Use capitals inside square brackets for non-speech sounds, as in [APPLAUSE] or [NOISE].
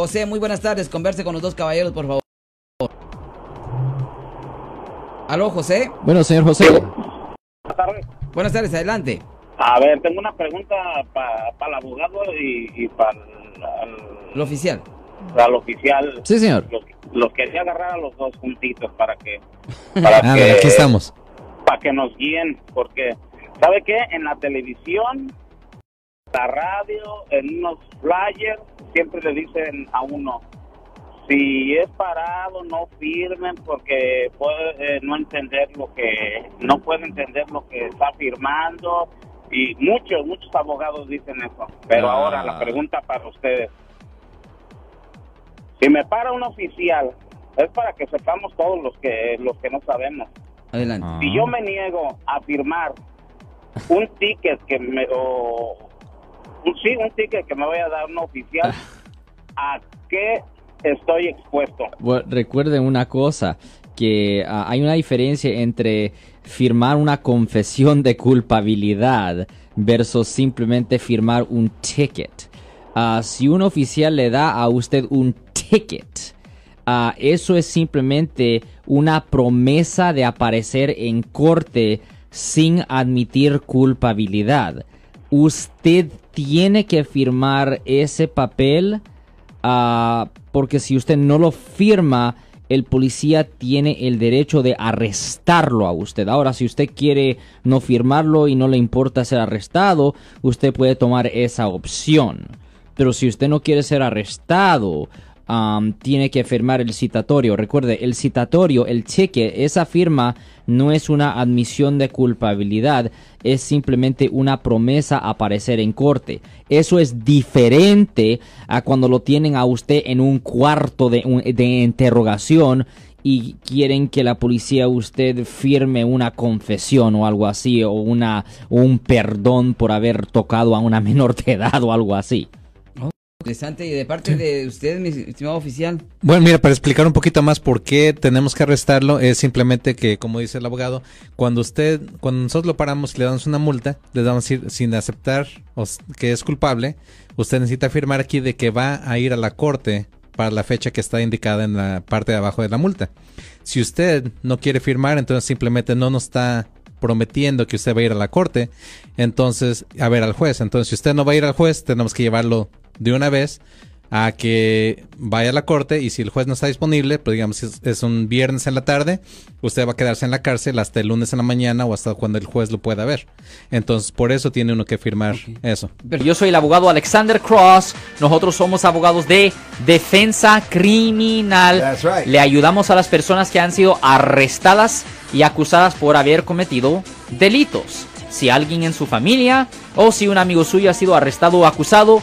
José, muy buenas tardes. Converse con los dos caballeros, por favor. Aló, José. Bueno, señor José. Buenas tardes. Buenas tardes, adelante. A ver, tengo una pregunta para el abogado y, y para Lo oficial. el oficial. Sí, señor. Los, los quería agarrar a los dos juntitos para que [LAUGHS] para A que ver, aquí estamos. para que nos guíen, porque ¿sabe qué? En la televisión, la radio, en unos flyers siempre le dicen a uno si es parado no firmen porque puede eh, no entender lo que no puede entender lo que está firmando y muchos muchos abogados dicen eso pero Ah. ahora la pregunta para ustedes si me para un oficial es para que sepamos todos los que los que no sabemos Adelante. Ah. si yo me niego a firmar un ticket que me o sí un ticket que me vaya a dar un oficial a qué estoy expuesto Bueno, recuerden una cosa, que ah, hay una diferencia entre firmar una confesión de culpabilidad versus simplemente firmar un ticket. Ah, si un oficial le da a usted un ticket, ah, eso es simplemente una promesa de aparecer en corte sin admitir culpabilidad. Usted tiene que firmar ese papel Ah, porque si usted no lo firma, el policía tiene el derecho de arrestarlo a usted. Ahora, si usted quiere no firmarlo y no le importa ser arrestado, usted puede tomar esa opción. Pero si usted no quiere ser arrestado, tiene que firmar el citatorio. Recuerde, el citatorio, el cheque, esa firma no es una admisión de culpabilidad, es simplemente una promesa a aparecer en corte. Eso es diferente a cuando lo tienen a usted en un cuarto de, de interrogación y quieren que la policía usted firme una confesión o algo así o una un perdón por haber tocado a una [LAUGHS] menor de edad o algo así. Interesante. Y de parte de usted, mi estimado oficial. Bueno, mira, para explicar un poquito más por qué tenemos que arrestarlo, es simplemente que, como dice el abogado, cuando usted, cuando nosotros lo paramos y le damos una multa, le damos ir sin aceptar que es culpable, usted necesita firmar aquí de que va a ir a la corte para la fecha que está indicada en la parte de abajo de la multa. Si usted no quiere firmar, entonces simplemente no nos está prometiendo que usted va a ir a la corte, entonces a ver al juez. Entonces, si usted no va a ir al juez, tenemos que llevarlo de una vez a que vaya a la corte y si el juez no está disponible, pues digamos si es, es un viernes en la tarde, usted va a quedarse en la cárcel hasta el lunes en la mañana o hasta cuando el juez lo pueda ver. Entonces, por eso tiene uno que firmar eso. Yo soy el abogado Alexander Cross. Nosotros somos abogados de defensa criminal. That's right. Le ayudamos a las personas que han sido arrestadas y acusadas por haber cometido delitos. Si alguien en su familia o si un amigo suyo ha sido arrestado o acusado,